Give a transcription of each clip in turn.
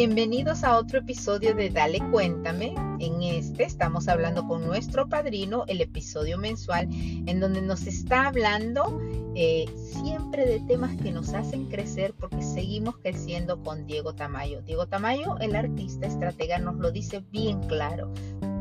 Bienvenidos a otro episodio de Dale Cuéntame. En este estamos hablando con nuestro padrino, el episodio mensual, en donde nos está hablando eh, siempre de temas que nos hacen crecer porque seguimos creciendo con Diego Tamayo. Diego Tamayo, el artista estratega, nos lo dice bien claro.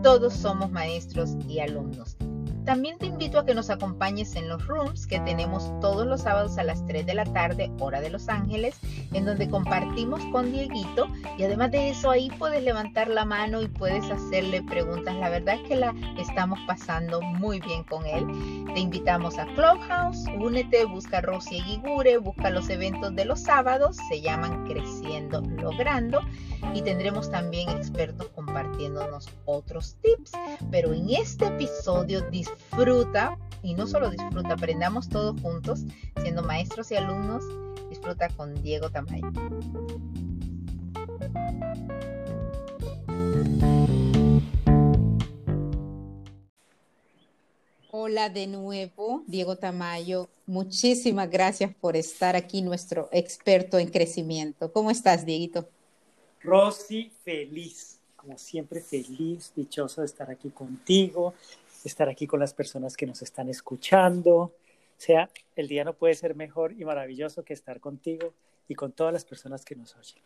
Todos somos maestros y alumnos. También te invito a que nos acompañes en los rooms que tenemos todos los sábados a las 3 de la tarde, hora de Los Ángeles, en donde compartimos con Dieguito y además de eso ahí puedes levantar la mano y puedes hacerle preguntas. La verdad es que la estamos pasando muy bien con él. Te invitamos a Clubhouse, únete, busca Rosy Guigure, busca los eventos de los sábados, se llaman Creciendo Logrando y tendremos también expertos compartiéndonos otros tips. Pero en este episodio disfruta, y no solo disfruta, aprendamos todos juntos, siendo maestros y alumnos, disfruta con Diego Tamayo. Hola de nuevo, Diego Tamayo. Muchísimas gracias por estar aquí, nuestro experto en crecimiento. ¿Cómo estás, Dieguito? Rosy, feliz, como siempre feliz, dichoso de estar aquí contigo, estar aquí con las personas que nos están escuchando. O sea, el día no puede ser mejor y maravilloso que estar contigo y con todas las personas que nos oyen.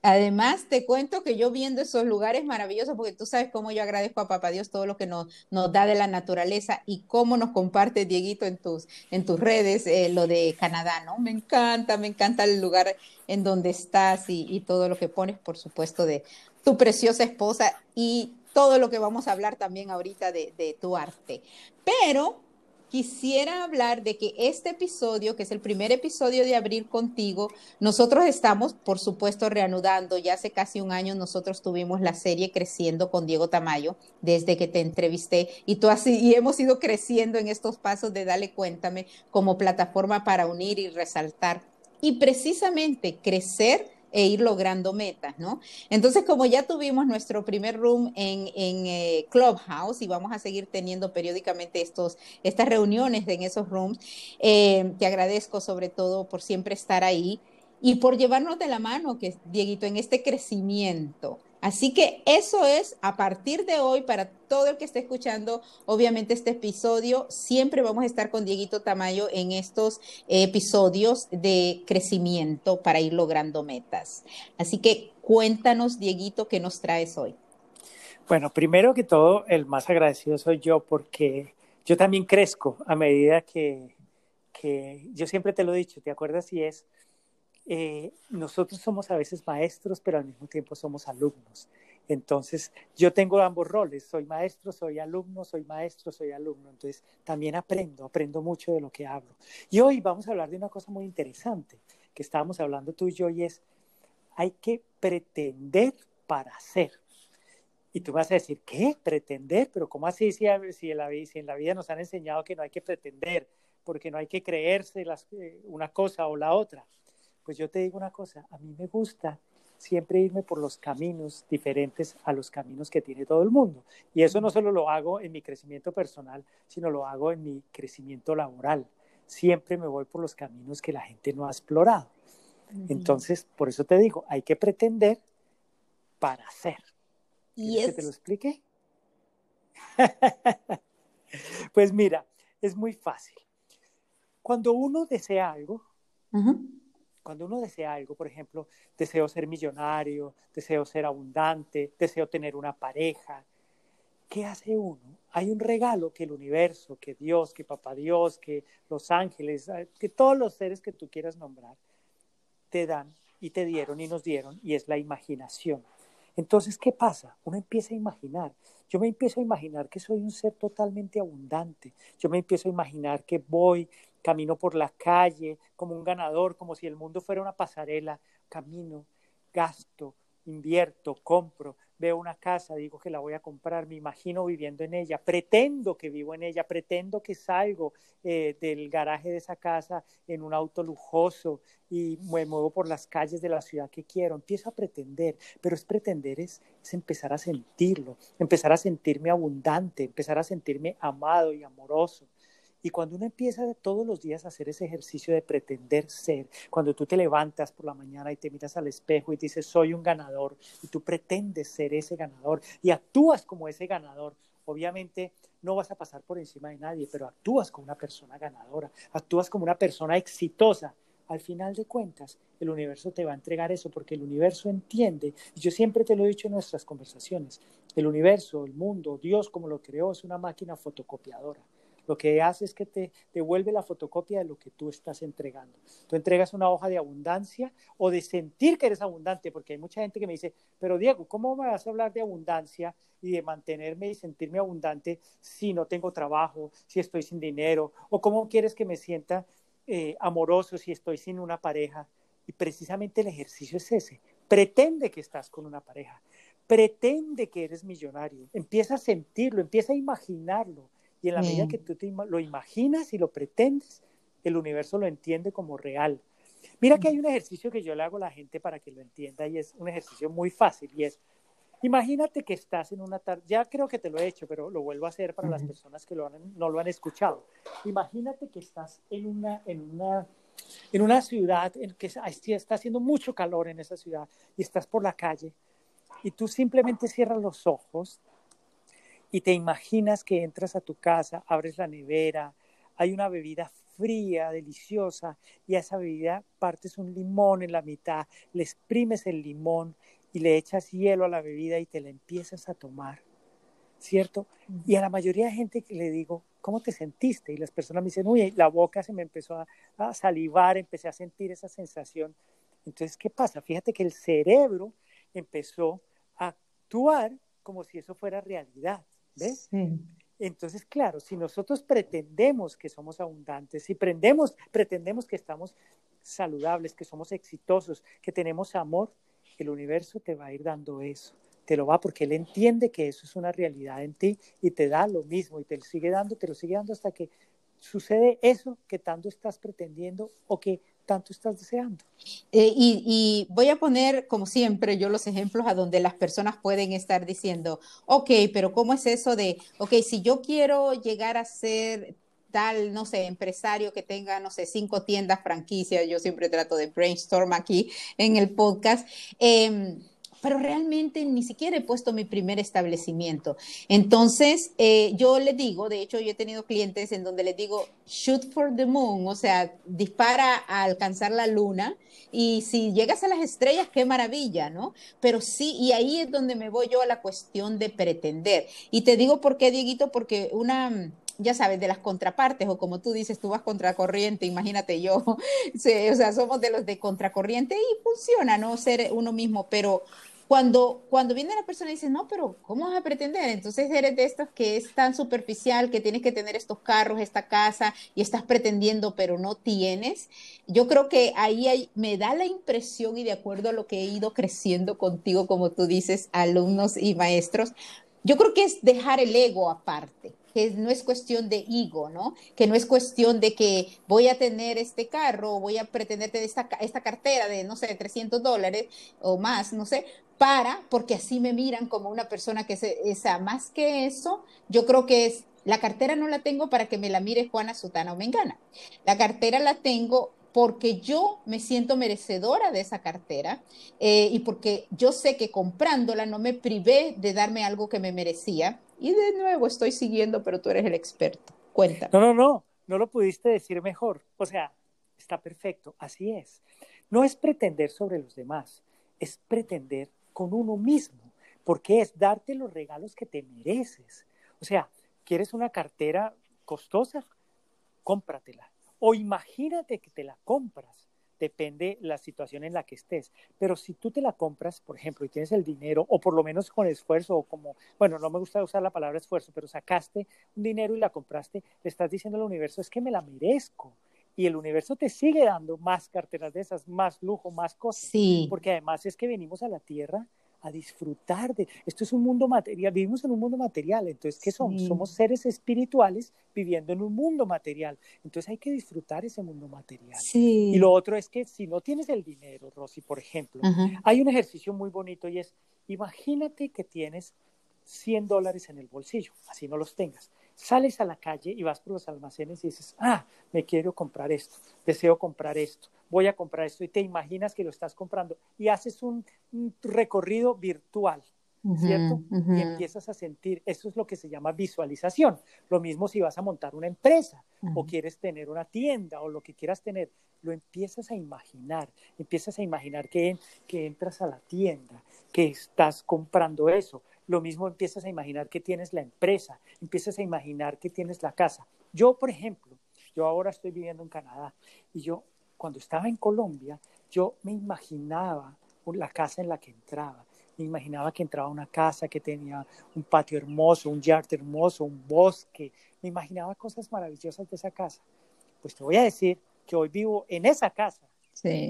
Además, te cuento que yo viendo esos lugares maravillosos, porque tú sabes cómo yo agradezco a Papá Dios todo lo que nos, nos da de la naturaleza y cómo nos comparte Dieguito en tus, en tus redes eh, lo de Canadá, ¿no? Me encanta, me encanta el lugar en donde estás y, y todo lo que pones, por supuesto, de tu preciosa esposa y todo lo que vamos a hablar también ahorita de, de tu arte. Pero quisiera hablar de que este episodio, que es el primer episodio de Abrir contigo, nosotros estamos, por supuesto, reanudando. Ya hace casi un año nosotros tuvimos la serie Creciendo con Diego Tamayo, desde que te entrevisté, y tú así, y hemos ido creciendo en estos pasos de Dale Cuéntame como plataforma para unir y resaltar. Y precisamente crecer e ir logrando metas, ¿no? Entonces, como ya tuvimos nuestro primer room en, en eh, Clubhouse y vamos a seguir teniendo periódicamente estos, estas reuniones en esos rooms, eh, te agradezco sobre todo por siempre estar ahí y por llevarnos de la mano, que Dieguito, en este crecimiento. Así que eso es a partir de hoy para todo el que esté escuchando, obviamente este episodio, siempre vamos a estar con Dieguito Tamayo en estos episodios de crecimiento para ir logrando metas. Así que cuéntanos, Dieguito, qué nos traes hoy. Bueno, primero que todo, el más agradecido soy yo porque yo también crezco a medida que, que yo siempre te lo he dicho, ¿te acuerdas? Y es eh, nosotros somos a veces maestros, pero al mismo tiempo somos alumnos. Entonces, yo tengo ambos roles, soy maestro, soy alumno, soy maestro, soy alumno. Entonces, también aprendo, aprendo mucho de lo que hablo. Y hoy vamos a hablar de una cosa muy interesante que estábamos hablando tú y yo, y es, hay que pretender para ser. Y tú vas a decir, ¿qué? ¿Pretender? Pero ¿cómo así si, si, en, la, si en la vida nos han enseñado que no hay que pretender, porque no hay que creerse las, eh, una cosa o la otra? Pues yo te digo una cosa, a mí me gusta siempre irme por los caminos diferentes a los caminos que tiene todo el mundo. Y eso no solo lo hago en mi crecimiento personal, sino lo hago en mi crecimiento laboral. Siempre me voy por los caminos que la gente no ha explorado. Entonces, por eso te digo, hay que pretender para hacer. ¿Y que te lo explique? pues mira, es muy fácil. Cuando uno desea algo, cuando uno desea algo, por ejemplo, deseo ser millonario, deseo ser abundante, deseo tener una pareja, ¿qué hace uno? Hay un regalo que el universo, que Dios, que Papá Dios, que los ángeles, eh, que todos los seres que tú quieras nombrar, te dan y te dieron y nos dieron, y es la imaginación. Entonces, ¿qué pasa? Uno empieza a imaginar. Yo me empiezo a imaginar que soy un ser totalmente abundante. Yo me empiezo a imaginar que voy camino por la calle como un ganador, como si el mundo fuera una pasarela, camino, gasto, invierto, compro, veo una casa, digo que la voy a comprar, me imagino viviendo en ella, pretendo que vivo en ella, pretendo que salgo eh, del garaje de esa casa en un auto lujoso y me muevo por las calles de la ciudad que quiero, empiezo a pretender, pero es pretender, es, es empezar a sentirlo, empezar a sentirme abundante, empezar a sentirme amado y amoroso. Y cuando uno empieza todos los días a hacer ese ejercicio de pretender ser, cuando tú te levantas por la mañana y te miras al espejo y dices, soy un ganador, y tú pretendes ser ese ganador y actúas como ese ganador, obviamente no vas a pasar por encima de nadie, pero actúas como una persona ganadora, actúas como una persona exitosa. Al final de cuentas, el universo te va a entregar eso porque el universo entiende, y yo siempre te lo he dicho en nuestras conversaciones, el universo, el mundo, Dios como lo creó es una máquina fotocopiadora lo que hace es que te devuelve la fotocopia de lo que tú estás entregando. Tú entregas una hoja de abundancia o de sentir que eres abundante, porque hay mucha gente que me dice, pero Diego, ¿cómo me vas a hablar de abundancia y de mantenerme y sentirme abundante si no tengo trabajo, si estoy sin dinero? ¿O cómo quieres que me sienta eh, amoroso si estoy sin una pareja? Y precisamente el ejercicio es ese. Pretende que estás con una pareja. Pretende que eres millonario. Empieza a sentirlo, empieza a imaginarlo y en la medida que tú lo imaginas y lo pretendes, el universo lo entiende como real. Mira que hay un ejercicio que yo le hago a la gente para que lo entienda y es un ejercicio muy fácil y es, imagínate que estás en una tarde, ya creo que te lo he hecho, pero lo vuelvo a hacer para las personas que lo no lo han escuchado. Imagínate que estás en una, en una, en una ciudad en que está haciendo mucho calor en esa ciudad y estás por la calle y tú simplemente cierras los ojos y te imaginas que entras a tu casa, abres la nevera, hay una bebida fría, deliciosa, y a esa bebida partes un limón en la mitad, le exprimes el limón y le echas hielo a la bebida y te la empiezas a tomar, ¿cierto? Y a la mayoría de gente que le digo, ¿cómo te sentiste? Y las personas me dicen, uy, la boca se me empezó a, a salivar, empecé a sentir esa sensación. Entonces, ¿qué pasa? Fíjate que el cerebro empezó a actuar como si eso fuera realidad. ¿Ves? Entonces, claro, si nosotros pretendemos que somos abundantes, si pretendemos, pretendemos que estamos saludables, que somos exitosos, que tenemos amor, el universo te va a ir dando eso. Te lo va porque él entiende que eso es una realidad en ti y te da lo mismo y te lo sigue dando, te lo sigue dando hasta que sucede eso que tanto estás pretendiendo o que tanto estás deseando. Eh, y, voy a poner, como siempre, yo los ejemplos a donde las personas pueden estar diciendo, ok, pero ¿cómo es eso de, ok, si yo quiero llegar a ser tal, no sé, empresario que tenga, no sé, cinco tiendas franquicias, yo siempre trato de brainstorm aquí en el podcast. Eh, pero realmente ni siquiera he puesto mi primer establecimiento. Entonces, eh, yo le digo, de hecho, yo he tenido clientes en donde les digo, shoot for the moon, o sea, dispara a alcanzar la luna. Y si llegas a las estrellas, qué maravilla, ¿no? Pero sí, y ahí es donde me voy yo a la cuestión de pretender. Y te digo por qué, Dieguito, porque una, ya sabes, de las contrapartes, o como tú dices, tú vas contracorriente, imagínate yo, o sea, somos de los de contracorriente y funciona, ¿no? Ser uno mismo, pero cuando, cuando viene la persona y dice, no, pero ¿cómo vas a pretender? Entonces eres de estos que es tan superficial, que tienes que tener estos carros, esta casa, y estás pretendiendo, pero no tienes. Yo creo que ahí me da la impresión, y de acuerdo a lo que he ido creciendo contigo, como tú dices, alumnos y maestros, yo creo que es dejar el ego aparte que no es cuestión de ego, ¿no? Que no es cuestión de que voy a tener este carro, voy a pretender tener esta, esta cartera de, no sé, 300 dólares o más, no sé, para, porque así me miran como una persona que es esa, más que eso, yo creo que es, la cartera no la tengo para que me la mire Juana Sutana o Mengana. La cartera la tengo porque yo me siento merecedora de esa cartera eh, y porque yo sé que comprándola no me privé de darme algo que me merecía. Y de nuevo estoy siguiendo, pero tú eres el experto. Cuenta. No, no, no, no lo pudiste decir mejor. O sea, está perfecto, así es. No es pretender sobre los demás, es pretender con uno mismo, porque es darte los regalos que te mereces. O sea, ¿quieres una cartera costosa? Cómpratela. O imagínate que te la compras. Depende la situación en la que estés. Pero si tú te la compras, por ejemplo, y tienes el dinero, o por lo menos con esfuerzo, o como, bueno, no me gusta usar la palabra esfuerzo, pero sacaste un dinero y la compraste, le estás diciendo al universo, es que me la merezco y el universo te sigue dando más carteras de esas, más lujo, más cosas. Sí. Porque además es que venimos a la tierra a disfrutar de esto es un mundo material, vivimos en un mundo material, entonces ¿qué somos? Somos seres espirituales viviendo en un mundo material, entonces hay que disfrutar ese mundo material. Sí. Y lo otro es que si no tienes el dinero, Rosy, por ejemplo, hay un ejercicio muy bonito y es, imagínate que tienes 100 dólares en el bolsillo, así no los tengas, sales a la calle y vas por los almacenes y dices, ah, me quiero comprar esto, deseo comprar esto, voy a comprar esto y te imaginas que lo estás comprando y haces un, recorrido virtual. ¿Cierto? Y empiezas a sentir, eso es lo que se llama visualización. Lo mismo si vas a montar una empresa o quieres tener una tienda o lo que quieras tener, lo empiezas a imaginar, empiezas a imaginar que, que entras a la tienda, que estás comprando eso, lo mismo empiezas a imaginar que tienes la empresa, empiezas a imaginar que tienes la casa. Yo, por ejemplo, yo ahora estoy viviendo en Canadá y yo cuando estaba en Colombia, yo me imaginaba la casa en la que entraba. Me imaginaba que entraba a una casa que tenía un patio hermoso, un yard hermoso, un bosque. Me imaginaba cosas maravillosas de esa casa. Pues te voy a decir que hoy vivo en esa casa.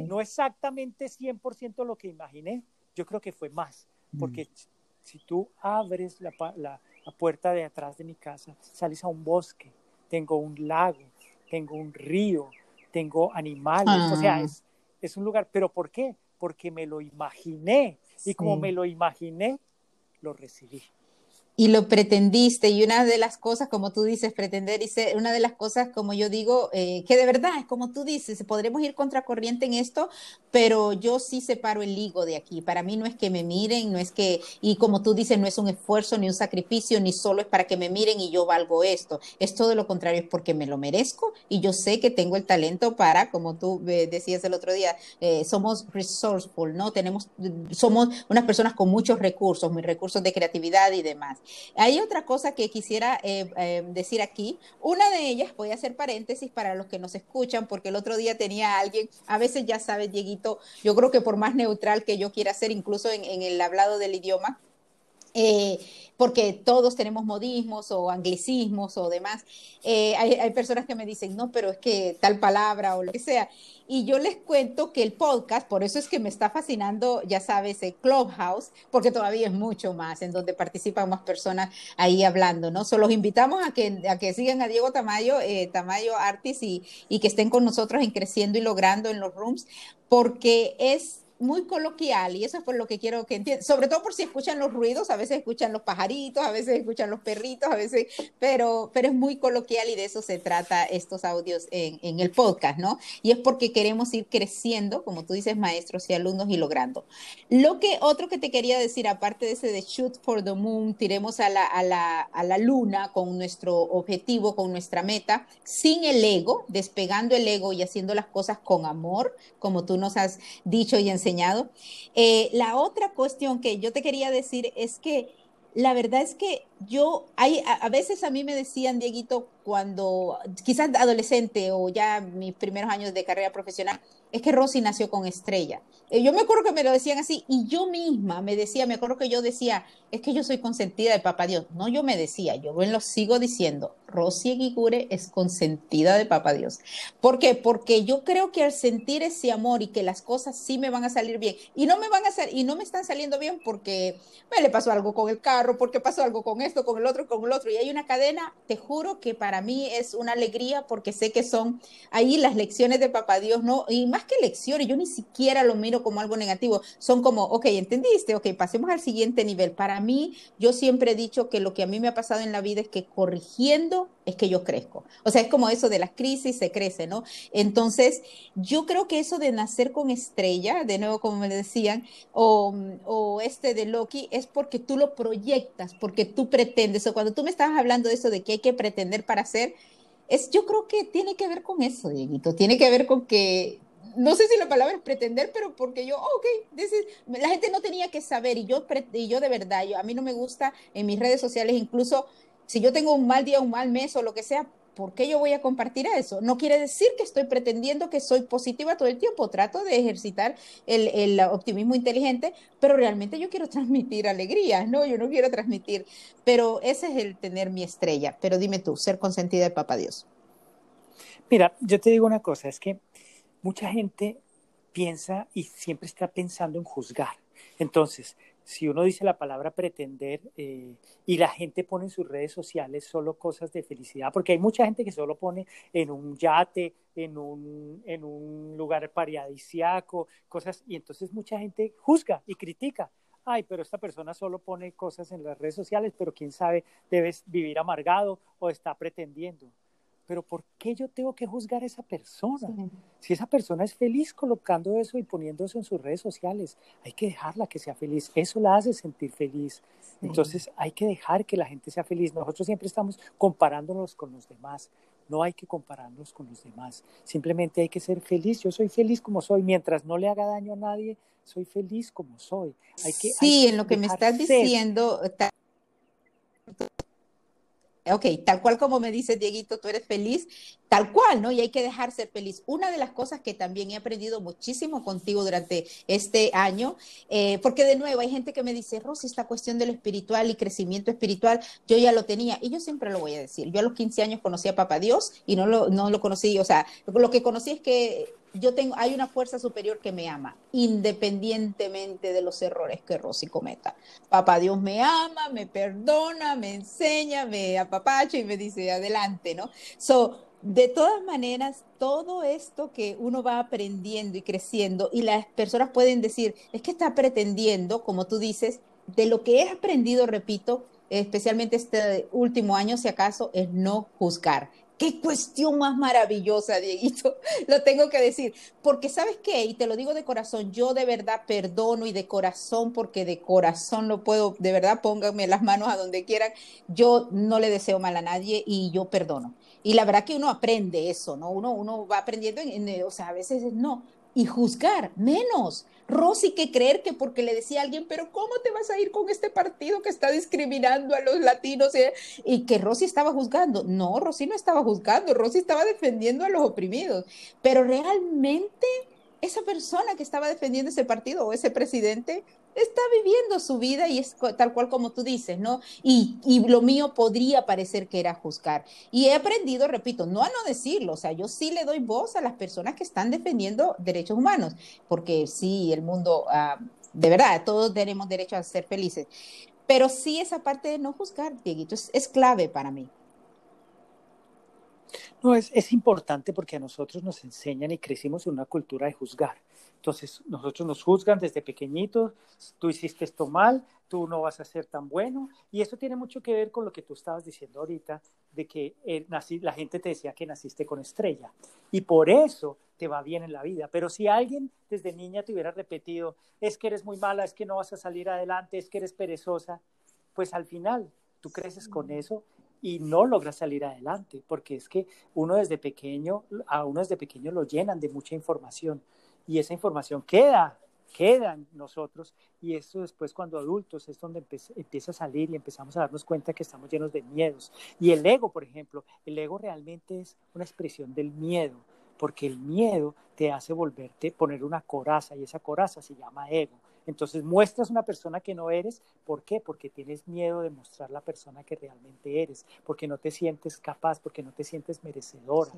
No exactamente 100% lo que imaginé, yo creo que fue más, porque mm si tú abres la, la, puerta de atrás de mi casa, sales a un bosque, tengo un lago, tengo un río, tengo animales, o sea, ah. es, es, un lugar, pero ¿por qué? Porque me lo imaginé y como me lo imaginé, lo recibí y lo pretendiste y una de las cosas, como tú dices, pretender y ser, una de las cosas, como yo digo, eh, que de verdad es como tú dices, podremos ir contracorriente en esto, pero yo sí separo el higo de aquí. Para mí no es que me miren, no es que, y como tú dices, no es un esfuerzo ni un sacrificio, ni solo es para que me miren y yo valgo esto. Es todo lo contrario, es porque me lo merezco y yo sé que tengo el talento para, como tú eh, decías el otro día, eh, somos resourceful, ¿no? Tenemos, somos unas personas con muchos recursos, mis recursos de creatividad y demás. Hay otra cosa que quisiera eh, eh, decir aquí. Una de ellas, voy a hacer paréntesis para los que nos escuchan, porque el otro día tenía alguien, a veces ya sabes, Dieguito, yo creo que por más neutral que yo quiera ser, incluso en, el hablado del idioma, eh, porque todos tenemos modismos o anglicismos o demás. hay, hay, personas que me dicen, no, pero es que tal palabra o lo que sea. Y yo les cuento que el podcast, por eso es que me está fascinando, ya sabes, el Clubhouse, porque todavía es mucho más, en donde participan más personas ahí hablando, ¿no? So, los invitamos a que, a que sigan a Diego Tamayo, eh, Tamayo Artis y, y que estén con nosotros en Creciendo y Logrando en los rooms, porque es muy coloquial y eso es por lo que quiero que entiendan, sobre todo por si escuchan los ruidos, a veces escuchan los pajaritos, a veces escuchan los perritos, a veces, pero, pero es muy coloquial y de eso se trata estos audios en, en el podcast, ¿no? Y es porque queremos ir creciendo, como tú dices, maestros y alumnos y logrando. Lo que otro que te quería decir, aparte de ese de shoot for the moon, tiremos a la, a la, a la luna con nuestro objetivo, con nuestra meta, sin el ego, despegando el ego y haciendo las cosas con amor, como tú nos has dicho y enseñado eh, la otra cuestión que yo te quería decir es que la verdad es que yo, hay, a, veces a mí me decían, Dieguito, cuando quizás adolescente o ya mis primeros años de carrera profesional, es que Rosy nació con estrella. Eh, yo me acuerdo que me lo decían así y yo misma me decía, me acuerdo que yo decía, es que yo soy consentida de Papá Dios. No, yo me decía, yo lo sigo diciendo, Rosy Guigure es consentida de Papá Dios. ¿Por qué? Porque yo creo que al sentir ese amor y que las cosas sí me van a salir bien y no me van a salir y no me están saliendo bien porque me le pasó algo con el carro, porque pasó algo con esto, con el otro, con el otro y hay una cadena, te juro que para mí es una alegría porque sé que son ahí las lecciones de Papá Dios, ¿no? Y más que lecciones, yo ni siquiera lo miro como algo negativo, son como, ok, entendiste, ok, pasemos al siguiente nivel. Para mí, yo siempre he dicho que lo que a mí me ha pasado en la vida es que corrigiendo es que yo crezco. O sea, es como eso de las crisis, se crece, ¿no? Entonces, yo creo que eso de nacer con estrella, de nuevo, como me decían, o, o este de Loki, es porque tú lo proyectas, porque tú pretendes, o cuando tú me estabas hablando de eso de que hay que pretender para ser, es, yo creo que tiene que ver con eso, Dieguito, tiene que ver con que no sé si la palabra es pretender, pero porque yo, oh, ok, la gente no tenía que saber y yo, y yo de verdad, yo, a mí no me gusta en mis redes sociales, incluso si yo tengo un mal día, un mal mes o lo que sea, ¿por qué yo voy a compartir eso? No quiere decir que estoy pretendiendo que soy positiva todo el tiempo, trato de ejercitar el, el optimismo inteligente, pero realmente yo quiero transmitir alegría, ¿no? Yo no quiero transmitir, pero ese es el tener mi estrella. Pero dime tú, ser consentida de Papá Dios. Mira, yo te digo una cosa, es que mucha gente piensa y siempre está pensando en juzgar. Entonces, si uno dice la palabra pretender eh, y la gente pone en sus redes sociales solo cosas de felicidad, porque hay mucha gente que solo pone en un yate, en un, en un lugar paradisiaco, cosas, y entonces mucha gente juzga y critica. ay, pero esta persona solo pone cosas en las redes sociales, pero quién sabe, debes vivir amargado o está pretendiendo. Pero ¿por qué yo tengo que juzgar a esa persona? Si esa persona es feliz colocando eso y poniendo eso en sus redes sociales, hay que dejarla que sea feliz. Eso la hace sentir feliz. Entonces hay que dejar que la gente sea feliz. Nosotros siempre estamos comparándonos con los demás. No hay que compararnos con los demás. Simplemente hay que ser feliz. Yo soy feliz como soy. Mientras no le haga daño a nadie, soy feliz como soy. Hay que, sí, en lo que me estás diciendo, ok, tal cual como me dice Dieguito, tú eres feliz, tal cual, ¿no? Y hay que dejar ser feliz. Una de las cosas que también he aprendido muchísimo contigo durante este año, eh, porque de nuevo hay gente que me dice, Rosy, esta cuestión de lo espiritual y crecimiento espiritual, yo ya lo tenía, y yo siempre lo voy a decir. Yo a los 15 años conocí a Papá Dios y no lo, no lo conocí, o sea, lo que conocí es que yo tengo, hay una fuerza superior que me ama, independientemente de los errores que Rosy cometa. Papá Dios me ama, me perdona, me enseña, me apapacha y me dice adelante, ¿no? So, de todas maneras, todo esto que uno va aprendiendo y creciendo, y las personas pueden decir, es que está pretendiendo, como tú dices, de lo que he aprendido, repito, especialmente este último año, si acaso, es no juzgar Qué cuestión más maravillosa, Dieguito. Lo tengo que decir. Porque sabes qué, y te lo digo de corazón, yo de verdad perdono y de corazón, porque de corazón lo puedo, de verdad pónganme las manos a donde quieran. Yo no le deseo mal a nadie y yo perdono. Y la verdad que uno aprende eso, ¿no? Uno, uno va aprendiendo, en, o sea, a veces no, y juzgar, menos. Rosy que creer que porque le decía a alguien, pero ¿cómo te vas a ir con este partido que está discriminando a los latinos? Eh? Y que Rosy estaba juzgando. No, Rosy no estaba juzgando, Rosy estaba defendiendo a los oprimidos. Pero realmente esa persona que estaba defendiendo ese partido o ese presidente está viviendo su vida y es tal cual como tú dices, ¿no? Y, lo mío podría parecer que era juzgar. Y he aprendido, repito, no a no decirlo, o sea, yo sí le doy voz a las personas que están defendiendo derechos humanos, porque sí, el mundo, ah, de verdad, todos tenemos derecho a ser felices, pero sí esa parte de no juzgar, Dieguito, es clave para mí. No, es, es importante porque a nosotros nos enseñan y crecimos en una cultura de juzgar. Entonces, nosotros nos juzgan desde pequeñitos, tú hiciste esto mal, tú no vas a ser tan bueno. Y eso tiene mucho que ver con lo que tú estabas diciendo ahorita, de que eh, la gente te decía que naciste con estrella. Y por eso te va bien en la vida. Pero si alguien desde niña te hubiera repetido, es que eres muy mala, es que no vas a salir adelante, es que eres perezosa, pues al final tú creces con eso y no logra salir adelante, porque es que uno desde pequeño, a uno desde pequeño lo llenan de mucha información y esa información queda, queda en nosotros y eso después cuando adultos es donde empieza a salir y empezamos a darnos cuenta que estamos llenos de miedos. Y el ego, por ejemplo, el ego realmente es una expresión del miedo, porque el miedo te hace volverte, poner una coraza y esa coraza se llama ego. Entonces muestras una persona que no eres. ¿Por qué? Porque tienes miedo de mostrar la persona que realmente eres, porque no te sientes capaz, porque no te sientes merecedora.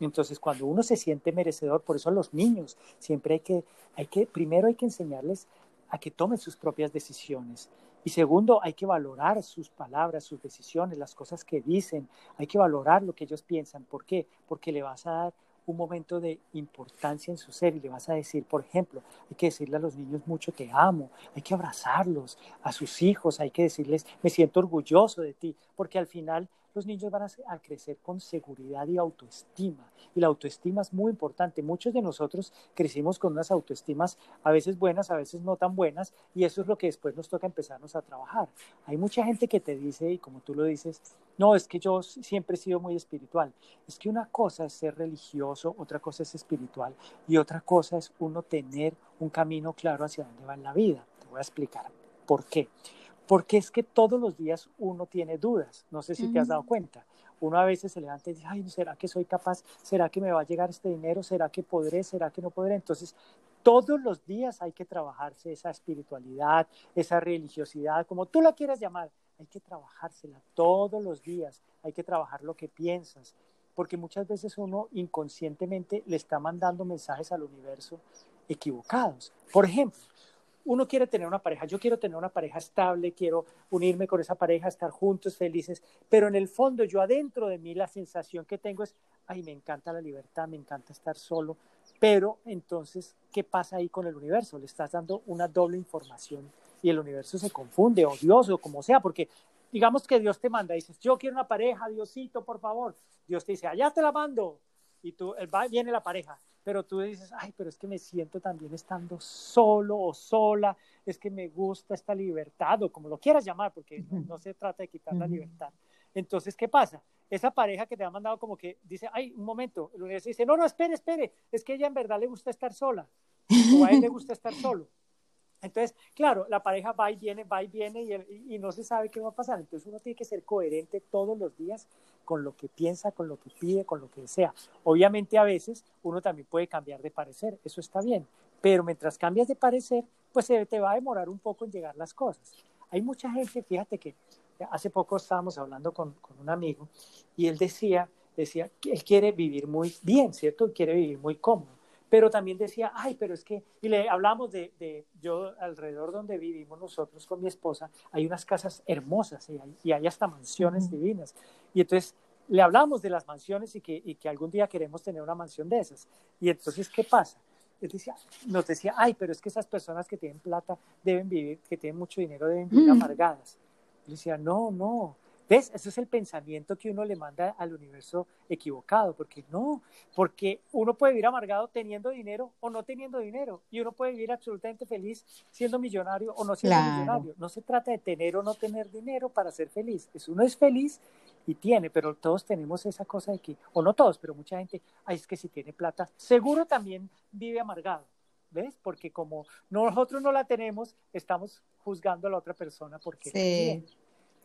Entonces cuando uno se siente merecedor, por eso a los niños siempre hay que, hay que, primero hay que enseñarles a que tomen sus propias decisiones. Y segundo, hay que valorar sus palabras, sus decisiones, las cosas que dicen. Hay que valorar lo que ellos piensan. ¿Por qué? Porque le vas a dar un momento de importancia en su ser y le vas a decir, por ejemplo, hay que decirle a los niños mucho te amo, hay que abrazarlos, a sus hijos, hay que decirles, me siento orgulloso de ti, porque al final los niños van a, crecer con seguridad y autoestima. Y la autoestima es muy importante. Muchos de nosotros crecimos con unas autoestimas a veces buenas, a veces no tan buenas, y eso es lo que después nos toca empezarnos a trabajar. Hay mucha gente que te dice, y como tú lo dices, no, es que yo siempre he sido muy espiritual. Es que una cosa es ser religioso, otra cosa es espiritual, y otra cosa es uno tener un camino claro hacia dónde va en la vida. Te voy a explicar por qué porque es que todos los días uno tiene dudas, no sé si te has dado cuenta. Uno a veces se levanta y dice, ay, ¿será que soy capaz? ¿Será que me va a llegar este dinero? ¿Será que podré? ¿Será que no podré? Entonces, todos los días hay que trabajarse esa espiritualidad, esa religiosidad, como tú la quieras llamar, hay que trabajársela todos los días, hay que trabajar lo que piensas, porque muchas veces uno inconscientemente le está mandando mensajes al universo equivocados. Por ejemplo, uno quiere tener una pareja, yo quiero tener una pareja estable, quiero unirme con esa pareja, estar juntos, felices, pero en el fondo yo adentro de mí la sensación que tengo es, ay, me encanta la libertad, me encanta estar solo, pero entonces, ¿qué pasa ahí con el universo? Le estás dando una doble información y el universo se confunde, o Dios, o como sea, porque digamos que Dios te manda, dices, yo quiero una pareja, Diosito, por favor. Dios te dice, allá te la mando. Y tú, viene la pareja, pero tú dices, ay, pero es que me siento también estando solo o sola, es que me gusta esta libertad, o como lo quieras llamar, porque no, se trata de quitar la libertad. Entonces, ¿qué pasa? Esa pareja que te ha mandado como que dice, ay, un momento, el universo dice, no, no, espere, espere, es que ella en verdad le gusta estar sola, o a él le gusta estar solo. Entonces, claro, la pareja va y viene, va y viene y, no se sabe qué va a pasar. Entonces uno tiene que ser coherente todos los días con lo que piensa, con lo que pide, con lo que desea. Obviamente a veces uno también puede cambiar de parecer, eso está bien, pero mientras cambias de parecer, pues te va a demorar un poco en llegar las cosas. Hay mucha gente, fíjate que hace poco estábamos hablando con, con un amigo y él decía, decía que él quiere vivir muy bien, ¿cierto? Quiere vivir muy cómodo pero también decía, ay, pero es que, y le hablamos de, de, yo alrededor donde vivimos nosotros con mi esposa, hay unas casas hermosas y hay, y hay hasta mansiones divinas. Y entonces le hablamos de las mansiones y que, y que algún día queremos tener una mansión de esas. Y entonces, ¿qué pasa? Él decía, nos decía, ay, pero es que esas personas que tienen plata deben vivir, que tienen mucho dinero, deben vivir amargadas. Yo decía, no, no, ¿Ves? Ese es el pensamiento que uno le manda al universo equivocado, porque no, porque uno puede vivir amargado teniendo dinero o no teniendo dinero, y uno puede vivir absolutamente feliz siendo millonario o no siendo millonario. No se trata de tener o no tener dinero para ser feliz, es uno es feliz y tiene, pero todos tenemos esa cosa de que, o no todos, pero mucha gente, ay, es que si tiene plata, seguro también vive amargado. ¿Ves? Porque como nosotros no la tenemos, estamos juzgando a la otra persona porque sí.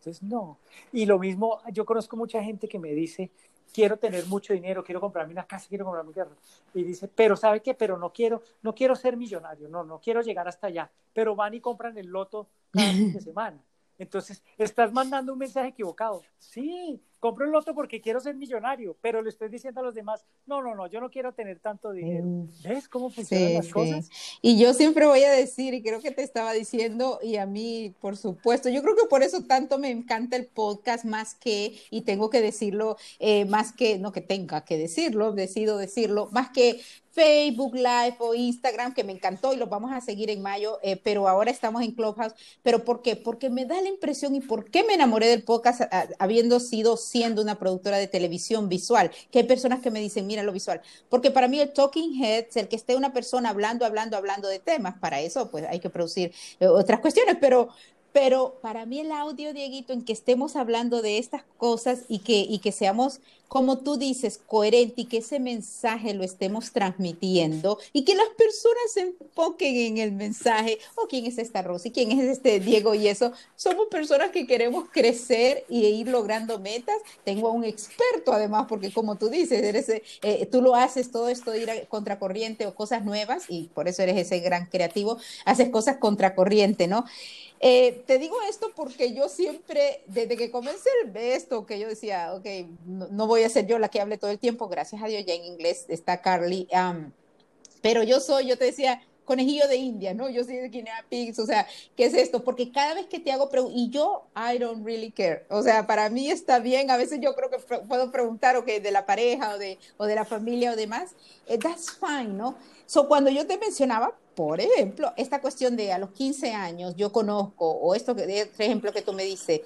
Entonces, no. Y lo mismo, yo conozco mucha gente que me dice, quiero tener mucho dinero, quiero comprarme una casa, quiero comprarme un carro. Y dice, pero ¿sabe qué? Pero no quiero, no quiero ser millonario, no, no quiero llegar hasta allá. Pero van y compran el loto cada fin de semana. Entonces, estás mandando un mensaje equivocado. Sí, compro el loto porque quiero ser millonario, pero le estoy diciendo a los demás, no, no, no, yo no quiero tener tanto dinero. ¿Ves cómo funcionan las cosas? Y yo siempre voy a decir, y creo que te estaba diciendo, y a mí, por supuesto, yo creo que por eso tanto me encanta el podcast más que, y tengo que decirlo, eh, más que, no que tenga que decirlo, decido decirlo, más que Facebook Live o Instagram, que me encantó y los vamos a seguir en mayo, eh, pero ahora estamos en Clubhouse. ¿Pero por qué? Porque me da la impresión y por qué me enamoré del podcast habiendo sido siendo una productora de televisión visual, que hay personas que me dicen, mira lo visual, porque para mí el talking head, el que esté una persona hablando, hablando, hablando de temas, para eso pues hay que producir eh, otras cuestiones, pero pero para mí el audio, Dieguito, en que estemos hablando de estas cosas y que, y que seamos, como tú dices, coherentes y que ese mensaje lo estemos transmitiendo y que las personas se enfoquen en el mensaje, o oh, quién es esta Rosy, quién es este Diego y eso, somos personas que queremos crecer y ir logrando metas. Tengo a un experto además, porque como tú dices, eres, eh, tú lo haces todo esto de ir a contracorriente o cosas nuevas y por eso eres ese gran creativo, haces cosas contracorriente, ¿no? Eh, te digo esto porque yo siempre, desde que comencé esto, que yo decía, ok, no, voy a ser yo la que hable todo el tiempo, gracias a Dios ya en inglés está Carly, pero yo soy, yo te decía, conejillo de India, ¿no? Yo soy de Guinea Pigs, o sea, ¿qué es esto? Porque cada vez que te hago preguntas, y yo, I don't really care, o sea, para mí está bien, a veces yo creo que puedo preguntar, ok, de la pareja o de, o de la familia o demás, eh, that's fine, ¿no? So, cuando yo te mencionaba, por ejemplo, esta cuestión de a los 15 años yo conozco, o esto, que, este ejemplo que tú me dices,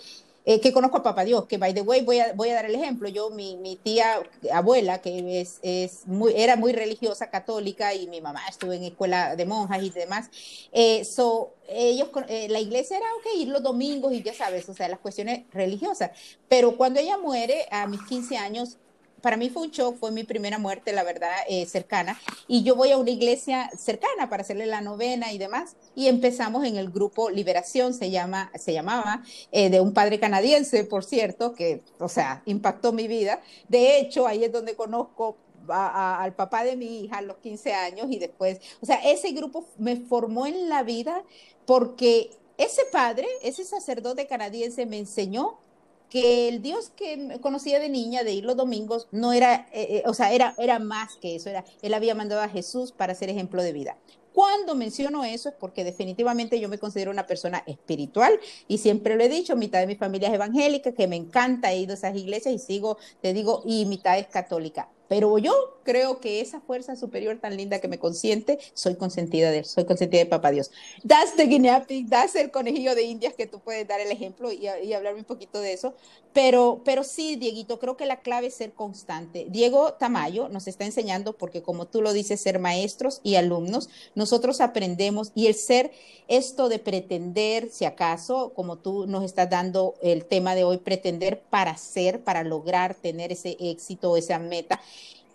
eh, que conozco a Papá Dios, que by the way, voy a, voy a dar el ejemplo, yo, mi, mi tía abuela, que es, es muy, era muy religiosa, católica, y mi mamá estuvo en escuela de monjas y demás, eh, so, ellos, eh, la iglesia era, ok, ir los domingos y ya sabes, o sea, las cuestiones religiosas, pero cuando ella muere a mis 15 años, para mí fue un shock, fue mi primera muerte, la verdad, eh, cercana. Y yo voy a una iglesia cercana para hacerle la novena y demás. Y empezamos en el grupo Liberación, se, llama, se llamaba, eh, de un padre canadiense, por cierto, que, o sea, impactó mi vida. De hecho, ahí es donde conozco al papá de mi hija a los 15 años y después, o sea, ese grupo me formó en la vida porque ese padre, ese sacerdote canadiense me enseñó que el Dios que conocía de niña, de ir los domingos, no era, eh, eh, o sea, era, era más que eso, era, él había mandado a Jesús para ser ejemplo de vida. Cuando menciono eso es porque definitivamente yo me considero una persona espiritual y siempre lo he dicho, mitad de mi familia es evangélica, que me encanta, he ido a esas iglesias y sigo, te digo, y mitad es católica. Pero yo creo que esa fuerza superior tan linda que me consiente, soy consentida de él, soy consentida de papá Dios. Das the guinea pig, das el conejillo de indias que tú puedes dar el ejemplo y, y un poquito de eso, pero, pero sí, Dieguito, creo que la clave es ser constante. Diego Tamayo nos está enseñando, porque como tú lo dices, ser maestros y alumnos, nosotros aprendemos y el ser esto de pretender, si acaso, como tú nos estás dando el tema de hoy, pretender para ser, para lograr tener ese éxito, esa meta,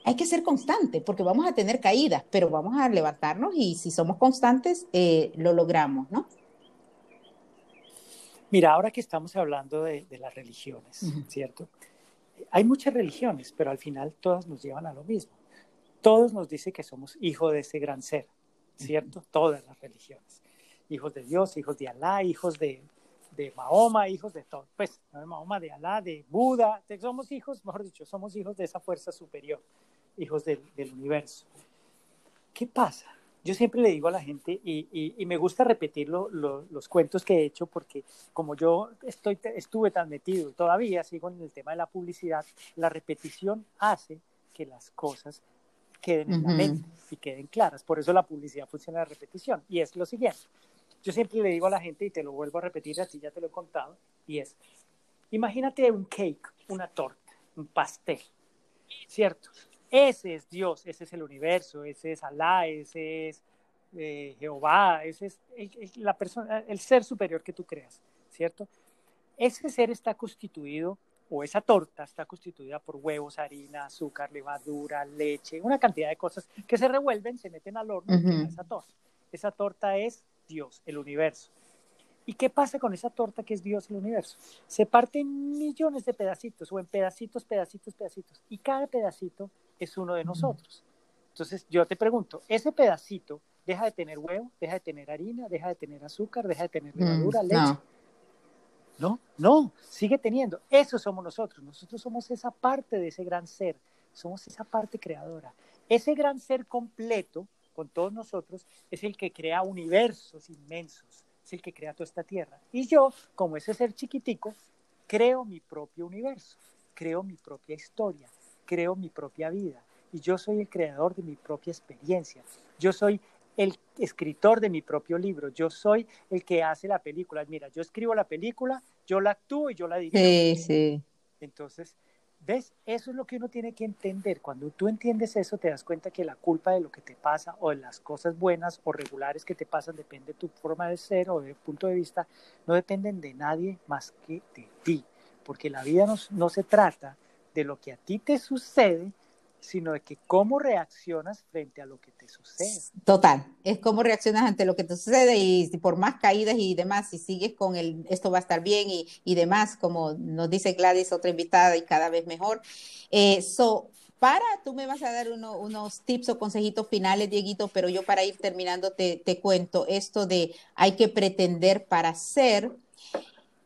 hay que ser constante porque vamos a tener caídas, pero vamos a levantarnos y si somos constantes, eh, lo logramos, ¿no? Mira, ahora que estamos hablando de, las religiones, ¿cierto? Hay muchas religiones, pero al final todas nos llevan a lo mismo. Todos nos dicen que somos hijos de ese gran ser, ¿cierto? Todas las religiones. Hijos de Dios, hijos de Alá, hijos de, de Mahoma, hijos de todo, pues, no de Mahoma, de Alá, de Buda, somos hijos, mejor dicho, somos hijos de esa fuerza superior, hijos del, del universo. ¿Qué pasa? Yo siempre le digo a la gente, y, y, me gusta repetir los cuentos que he hecho, porque como yo estoy, estuve tan metido, todavía sigo en el tema de la publicidad, la repetición hace que las cosas queden en la mente y queden claras. Por eso la publicidad funciona de repetición. Y es lo siguiente. Yo siempre le digo a la gente, y te lo vuelvo a repetir, así ya te lo he contado, y es, imagínate un cake, una torta, un pastel, ¿cierto? Ese es Dios, ese es el universo, ese es Alá, ese es eh, Jehová, ese es la persona, el ser superior que tú creas, ¿cierto? Ese ser está constituido, o esa torta está constituida por huevos, harina, azúcar, levadura, leche, una cantidad de cosas que se revuelven, se meten al horno y esa torta. Esa torta es Dios, el universo. ¿Y qué pasa con esa torta que es Dios, el universo? Se parte en millones de pedacitos o en pedacitos, pedacitos, pedacitos. Y cada pedacito es uno de nosotros. Entonces yo te pregunto, ¿ese pedacito deja de tener huevo, deja de tener harina, deja de tener azúcar, deja de tener mm, levadura, leche? No. no, no, sigue teniendo. Eso somos nosotros. Nosotros somos esa parte de ese gran ser. Somos esa parte creadora. Ese gran ser completo con todos nosotros, es el que crea universos inmensos, es el que crea toda esta tierra. Y yo, como ese ser chiquitico, creo mi propio universo, creo mi propia historia, creo mi propia vida. Y yo soy el creador de mi propia experiencia. Yo soy el escritor de mi propio libro. Yo soy el que hace la película. Mira, yo escribo la película, yo la actúo y yo la dirijo. Sí, sí. Entonces, ¿Ves? Eso es lo que uno tiene que entender. Cuando tú entiendes eso, te das cuenta que la culpa de lo que te pasa o de las cosas buenas o regulares que te pasan depende de tu forma de ser o de punto de vista, no dependen de nadie más que de ti. Porque la vida no, no se trata de lo que a ti te sucede, sino de que cómo reaccionas frente a lo que te sucede. Total, es cómo reaccionas ante lo que te sucede y por más caídas y demás, si sigues con el esto va a estar bien y, y demás, como nos dice Gladys, otra invitada y cada vez mejor. Eh, so, para, tú me vas a dar unos tips o consejitos finales, Dieguito, pero yo para ir terminando te, te cuento esto de hay que pretender para ser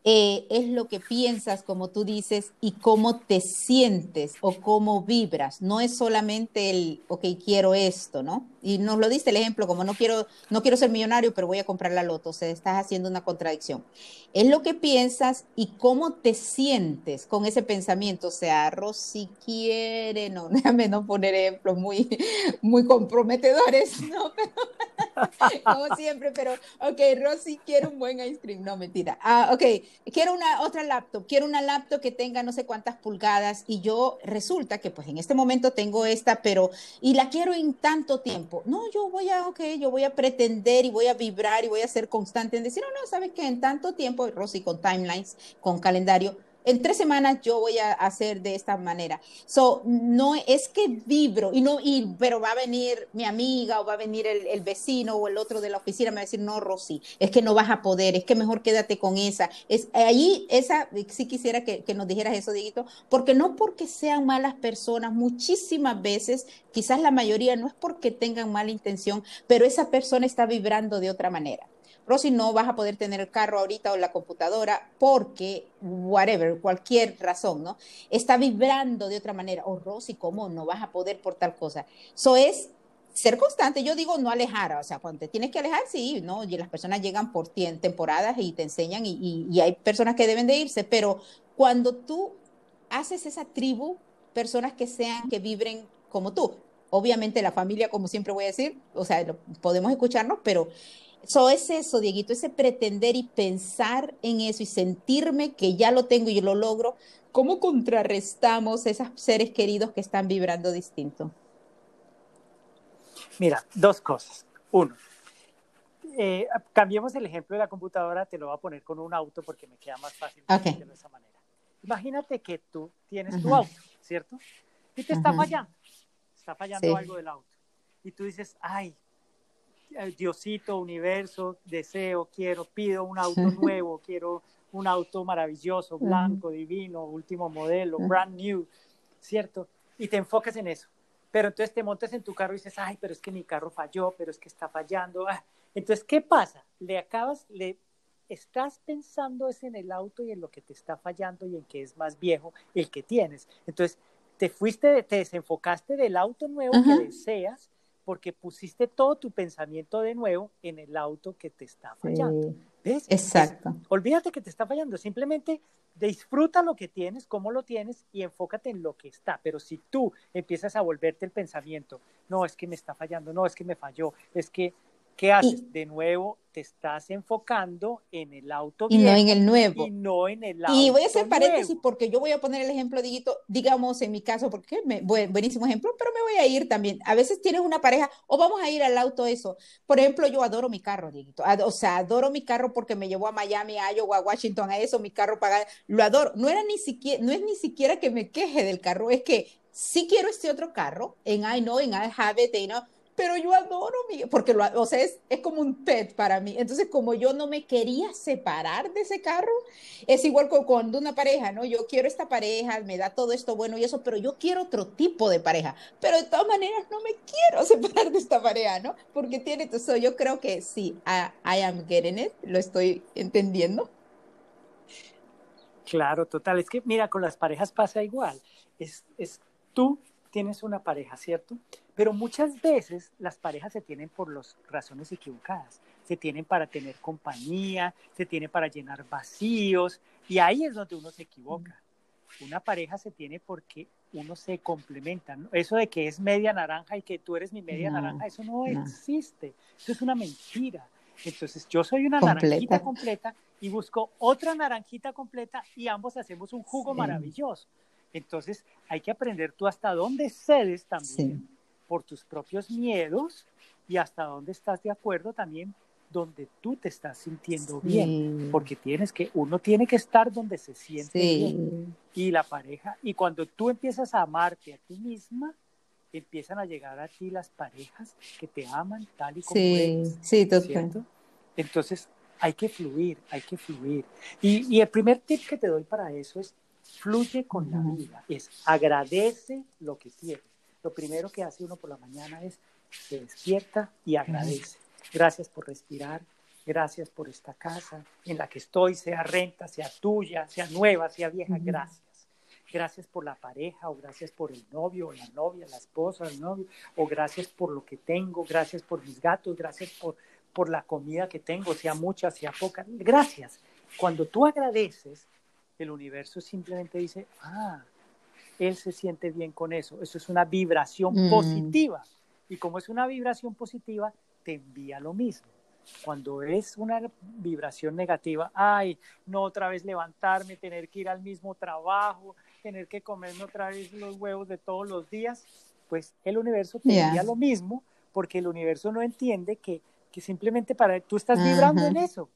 eh, es lo que piensas, como tú dices, y cómo te sientes o cómo vibras. No es solamente el, ok, quiero esto, ¿no? Y nos lo diste el ejemplo, como no quiero, no quiero ser millonario, pero voy a comprar la loto. O sea, estás haciendo una contradicción. Es lo que piensas y cómo te sientes con ese pensamiento. O sea, Rosy quiere, no, déjame no poner ejemplos muy, muy comprometedores, ¿no? como siempre, pero, ok, Rosy quiere un buen ice cream. No, mentira. Ah, ok, quiero una otra laptop, quiero una laptop que tenga no sé cuántas pulgadas y yo resulta que pues en este momento tengo esta, pero, y la quiero en tanto tiempo no, yo voy a, ok, yo voy a pretender y voy a vibrar y voy a ser constante en decir, no, no, sabes que en tanto tiempo, Rosy, con timelines, con calendario, en tres semanas yo voy a hacer de esta manera. No es que vibro, y no, y, pero va a venir mi amiga o va a venir el, vecino o el otro de la oficina, me va a decir, no, Rosy, es que no vas a poder, es que mejor quédate con esa. Es, ahí, esa, sí quisiera que, que nos dijeras eso, Dieguito, porque no porque sean malas personas, muchísimas veces, quizás la mayoría no es porque tengan mala intención, pero esa persona está vibrando de otra manera. Rosy, no vas a poder tener el carro ahorita o la computadora porque, whatever, cualquier razón, ¿no? Está vibrando de otra manera. O oh, Rosy, ¿cómo no vas a poder por tal cosa? Eso es ser constante. Yo digo no alejar, o sea, cuando te tienes que alejar, sí, ¿no? Y las personas llegan por temporadas y te enseñan y, y hay personas que deben de irse, pero cuando tú haces esa tribu, personas que sean, que vibren como tú. Obviamente la familia, como siempre voy a decir, o sea, podemos escucharnos, pero eso es eso, Dieguito, ese pretender y pensar en eso y sentirme que ya lo tengo y lo logro. ¿Cómo contrarrestamos esos seres queridos que están vibrando distinto? Mira, dos cosas. Uno, eh, cambiemos el ejemplo de la computadora, te lo voy a poner con un auto porque me queda más fácil de esa manera. Imagínate que tú tienes tu auto, ¿cierto? Y te está fallando, está fallando algo del auto. Y tú dices, ay, Diosito, universo, deseo, quiero, pido un auto nuevo, quiero un auto maravilloso, blanco, divino, último modelo, brand new, ¿cierto? Y te enfocas en eso. Pero entonces te montas en tu carro y dices, ay, pero es que mi carro falló, pero es que está fallando. Ah, entonces, ¿qué pasa? Le acabas, le estás pensando es en el auto y en lo que te está fallando y en que es más viejo el que tienes. Entonces, te fuiste, te desenfocaste del auto nuevo que deseas porque pusiste todo tu pensamiento de nuevo en el auto que te está fallando. ¿Ves? Exacto. olvídate que te está fallando, simplemente disfruta lo que tienes, cómo lo tienes y enfócate en lo que está. Pero si tú empiezas a volverte el pensamiento, no, es que me está fallando, no, es que me falló, es que ¿Qué haces? de nuevo te estás enfocando en el auto y no en el nuevo. Y no en el auto Y voy a hacer paréntesis porque yo voy a poner el ejemplo, digamos en mi caso, porque me, buenísimo ejemplo, pero me voy a ir también. A veces tienes una pareja o vamos a ir al auto eso. Por ejemplo, yo adoro mi carro, Diguito. O sea, adoro mi carro porque me llevó a Miami, a Iowa, a Washington, a eso, mi carro pagado. Lo adoro. No era ni siquiera, no es ni siquiera que me queje del carro, es que sí quiero este otro carro en I know, en I have it, you know, pero yo adoro mi, porque lo, o sea, es, es, como un pet para mí. Entonces, como yo no me quería separar de ese carro, es igual con cuando una pareja, ¿no? Yo quiero esta pareja, me da todo esto bueno y eso, pero yo quiero otro tipo de pareja. Pero de todas maneras no me quiero separar de esta pareja, ¿no? Porque tiene, entonces yo creo que sí, I, am getting it, lo estoy entendiendo. Claro, total. Es que mira, con las parejas pasa igual. Es, es tú tienes una pareja, ¿cierto? Pero muchas veces las parejas se tienen por las razones equivocadas. Se tienen para tener compañía, se tienen para llenar vacíos, y ahí es donde uno se equivoca. Una pareja se tiene porque uno se complementa. Eso de que es media naranja y que tú eres mi media naranja, eso no, existe. Eso es una mentira. Entonces yo soy una naranjita completa y busco otra naranjita completa y ambos hacemos un jugo maravilloso. Entonces hay que aprender tú hasta dónde cedes también por tus propios miedos y hasta dónde estás de acuerdo también donde tú te estás sintiendo bien, porque tienes que, uno tiene que estar donde se siente bien. Y la pareja, y cuando tú empiezas a amarte a ti misma, empiezan a llegar a ti las parejas que te aman tal y como eres. Sí, total. Entonces, hay que fluir, hay que fluir. Y, y, el primer tip que te doy para eso es fluye con la vida, es agradece lo que tienes lo primero que hace uno por la mañana es se despierta y agradece. Gracias por respirar, gracias por esta casa en la que estoy, sea renta, sea tuya, sea nueva, sea vieja, gracias. Gracias por la pareja, o gracias por el novio, o la novia, la esposa, el novio, o gracias por lo que tengo, gracias por mis gatos, gracias por, por la comida que tengo, sea mucha, sea poca. Gracias. Cuando tú agradeces, el universo simplemente dice, ah, él se siente bien con eso. Eso es una vibración mm. positiva. Y como es una vibración positiva, te envía lo mismo. Cuando es una vibración negativa, ay, no otra vez levantarme, tener que ir al mismo trabajo, tener que comerme otra vez los huevos de todos los días, pues el universo te envía lo mismo porque el universo no entiende que, que simplemente para tú estás vibrando en eso.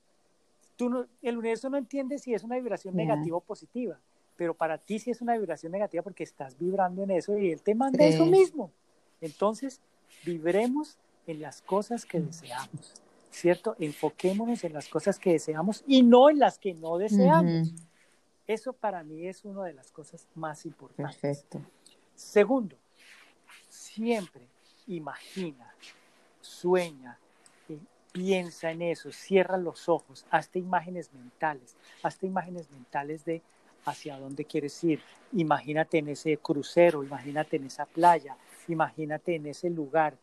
Tú no, el universo no entiende si es una vibración negativa o positiva pero para ti sí es una vibración negativa porque estás vibrando en eso y él te manda eso mismo. Entonces, vibremos en las cosas que deseamos, ¿cierto? Enfoquémonos en las cosas que deseamos y no en las que no deseamos. Eso para mí es una de las cosas más importantes. Perfecto. Segundo, siempre imagina, sueña, eh, piensa en eso, cierra los ojos, hazte imágenes mentales, hazte imágenes mentales de hacia dónde quieres ir. Imagínate en ese crucero, imagínate en esa playa, imagínate en ese lugar.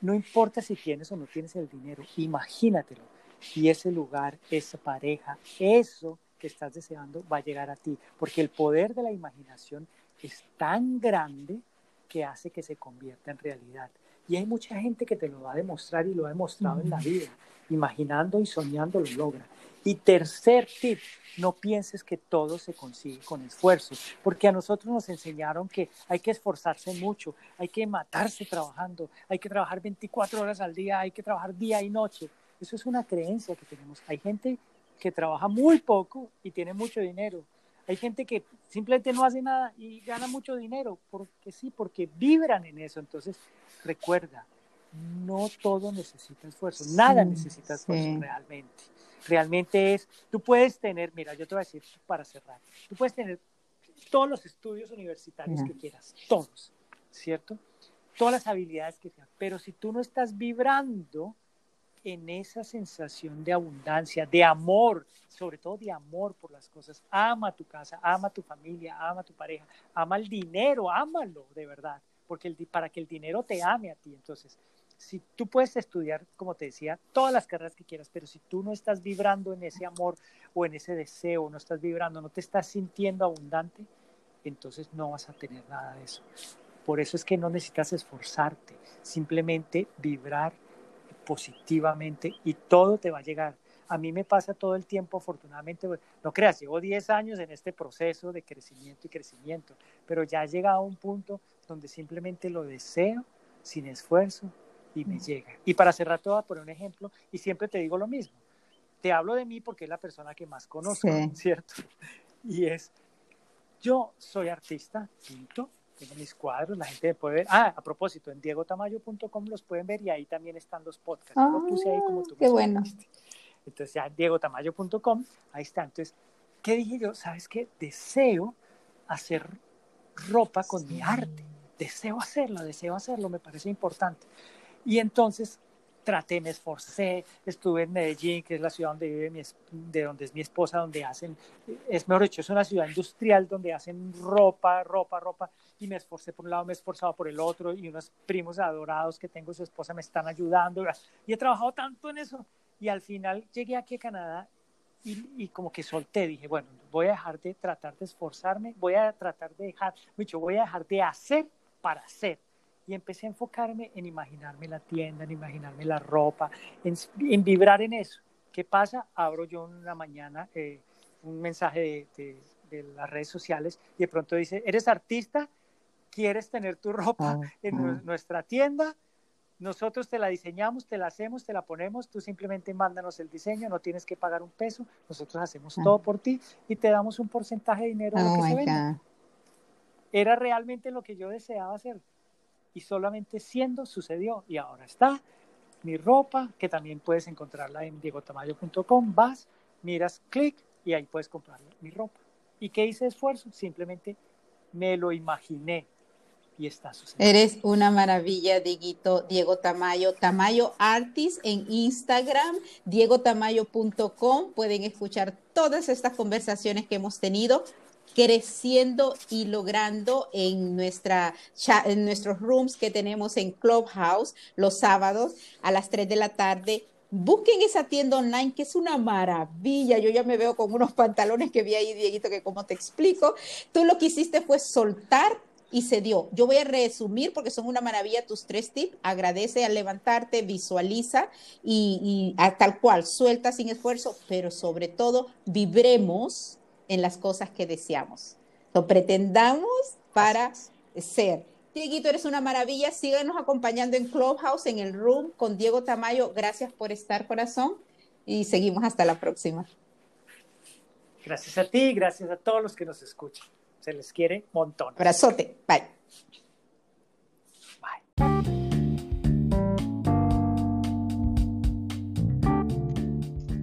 No importa si tienes o no tienes el dinero, imagínatelo. Y ese lugar, esa pareja, eso que estás deseando va a llegar a ti, porque el poder de la imaginación es tan grande que hace que se convierta en realidad. Y hay mucha gente que te lo va a demostrar y lo ha demostrado en la vida. Imaginando y soñando lo logra. Y tercer tip, no pienses que todo se consigue con esfuerzo, porque a nosotros nos enseñaron que hay que esforzarse mucho, hay que matarse trabajando, hay que trabajar 24 horas al día, hay que trabajar día y noche. Eso es una creencia que tenemos. Hay gente que trabaja muy poco y tiene mucho dinero. Hay gente que simplemente no hace nada y gana mucho dinero, porque sí, porque vibran en eso. Entonces, recuerda, no todo necesita esfuerzo, nada necesita esfuerzo realmente realmente es, tú puedes tener, mira, yo te voy a decir para cerrar, tú puedes tener todos los estudios universitarios que quieras, todos, ¿cierto? Todas las habilidades que sean, pero si tú no estás vibrando en esa sensación de abundancia, de amor, sobre todo de amor por las cosas, ama tu casa, ama tu familia, ama tu pareja, ama el dinero, ámalo de verdad, porque el, para que el dinero te ame a ti, entonces si tú puedes estudiar, como te decía, todas las carreras que quieras, pero si tú no estás vibrando en ese amor o en ese deseo, no estás vibrando, no te estás sintiendo abundante, entonces no vas a tener nada de eso. Por eso es que no necesitas esforzarte, simplemente vibrar positivamente y todo te va a llegar. A mí me pasa todo el tiempo, afortunadamente, no creas, llevo 10 años en este proceso de crecimiento y crecimiento, pero ya he llegado a un punto donde simplemente lo deseo sin esfuerzo, y me llega. Y para cerrar, a poner un ejemplo y siempre te digo lo mismo. Te hablo de mí porque es la persona que más conozco, ¿cierto? Y es, yo soy artista, pinto, tengo mis cuadros, la gente puede ver. Ah, a propósito, en diegotamayo.com los pueden ver y ahí también están los podcasts. Ah, puse ahí como tú qué bueno. Entonces ya diegotamayo.com, ahí está. Entonces, ¿qué dije yo? ¿Sabes qué? Deseo hacer ropa con mi arte. Deseo hacerlo, deseo hacerlo, me parece importante. Y entonces traté, me esforcé, estuve en Medellín, que es la ciudad donde vive mi, de donde es mi esposa, donde hacen, es mejor dicho, es una ciudad industrial donde hacen ropa, ropa, ropa, y me esforcé por un lado, me he esforzado por el otro, y unos primos adorados que tengo, su esposa, me están ayudando, y he trabajado tanto en eso, y al final llegué aquí a Canadá y, como que solté, dije, bueno, voy a dejar de tratar de esforzarme, voy a tratar de dejar, mucho, voy a dejar de hacer para hacer y empecé a enfocarme en imaginarme la tienda, en imaginarme la ropa, en, vibrar en eso. ¿Qué pasa? Abro yo una mañana eh, un mensaje de, las redes sociales y de pronto dice, ¿eres artista? ¿Quieres tener tu ropa ah, en ah. nuestra tienda? Nosotros te la diseñamos, te la hacemos, te la ponemos, tú simplemente mándanos el diseño, no tienes que pagar un peso, nosotros hacemos ah. todo por ti y te damos un porcentaje de dinero de lo oh que se vende. Era realmente lo que yo deseaba hacer y solamente siendo sucedió y ahora está mi ropa, que también puedes encontrarla en diegotamayo.com, vas, miras, clic y ahí puedes comprar mi ropa. ¿Y qué hice esfuerzo? Simplemente me lo imaginé y está sucediendo. Eres una maravilla, Dieguito, Diego Tamayo, Tamayo Artist en Instagram, diegotamayo.com, pueden escuchar todas estas conversaciones que hemos tenido creciendo y logrando en, nuestra, en nuestros rooms que tenemos en Clubhouse los sábados a las 3 de la tarde. Busquen esa tienda online que es una maravilla. Yo ya me veo con unos pantalones que vi ahí, Dieguito, que como te explico, tú lo que hiciste fue soltar y se dio. Yo voy a resumir porque son una maravilla tus tres tips. Agradece al levantarte, visualiza y, y tal cual, suelta sin esfuerzo, pero sobre todo vibremos en las cosas que deseamos. Lo pretendamos para ser. Dieguito, eres una maravilla. Síguenos acompañando en Clubhouse, en el Room, con Diego Tamayo. Gracias por estar, corazón. Y seguimos hasta la próxima. Gracias a ti, gracias a todos los que nos escuchan. Se les quiere montón. Abrazote. Bye.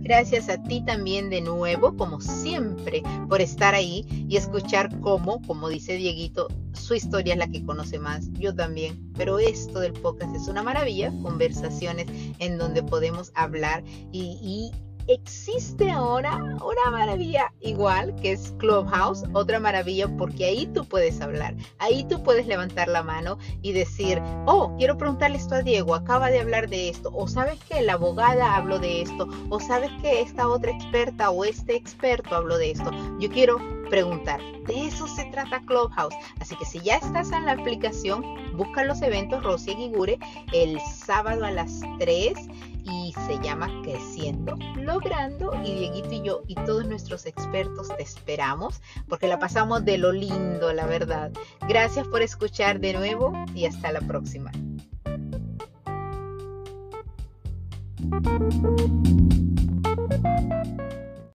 Gracias a ti también de nuevo, como siempre, por estar ahí y escuchar cómo, como dice Dieguito, su historia es la que conoce más, yo también, pero esto del podcast es una maravilla, conversaciones en donde podemos hablar y, y existe ahora una maravilla igual que es Clubhouse, otra maravilla porque ahí tú puedes hablar, ahí tú puedes levantar la mano y decir, oh, quiero preguntarle esto a Diego, acaba de hablar de esto, o sabes que la abogada habló de esto, o sabes que esta otra experta o este experto habló de esto. Yo quiero preguntar. De eso se trata Clubhouse. Así que si ya estás en la aplicación, busca los eventos Rosy Guigure el sábado a las 3 y se llama Creciendo, Logrando. Y Dieguito y yo y todos nuestros expertos te esperamos porque la pasamos de lo lindo, la verdad. Gracias por escuchar de nuevo y hasta la próxima.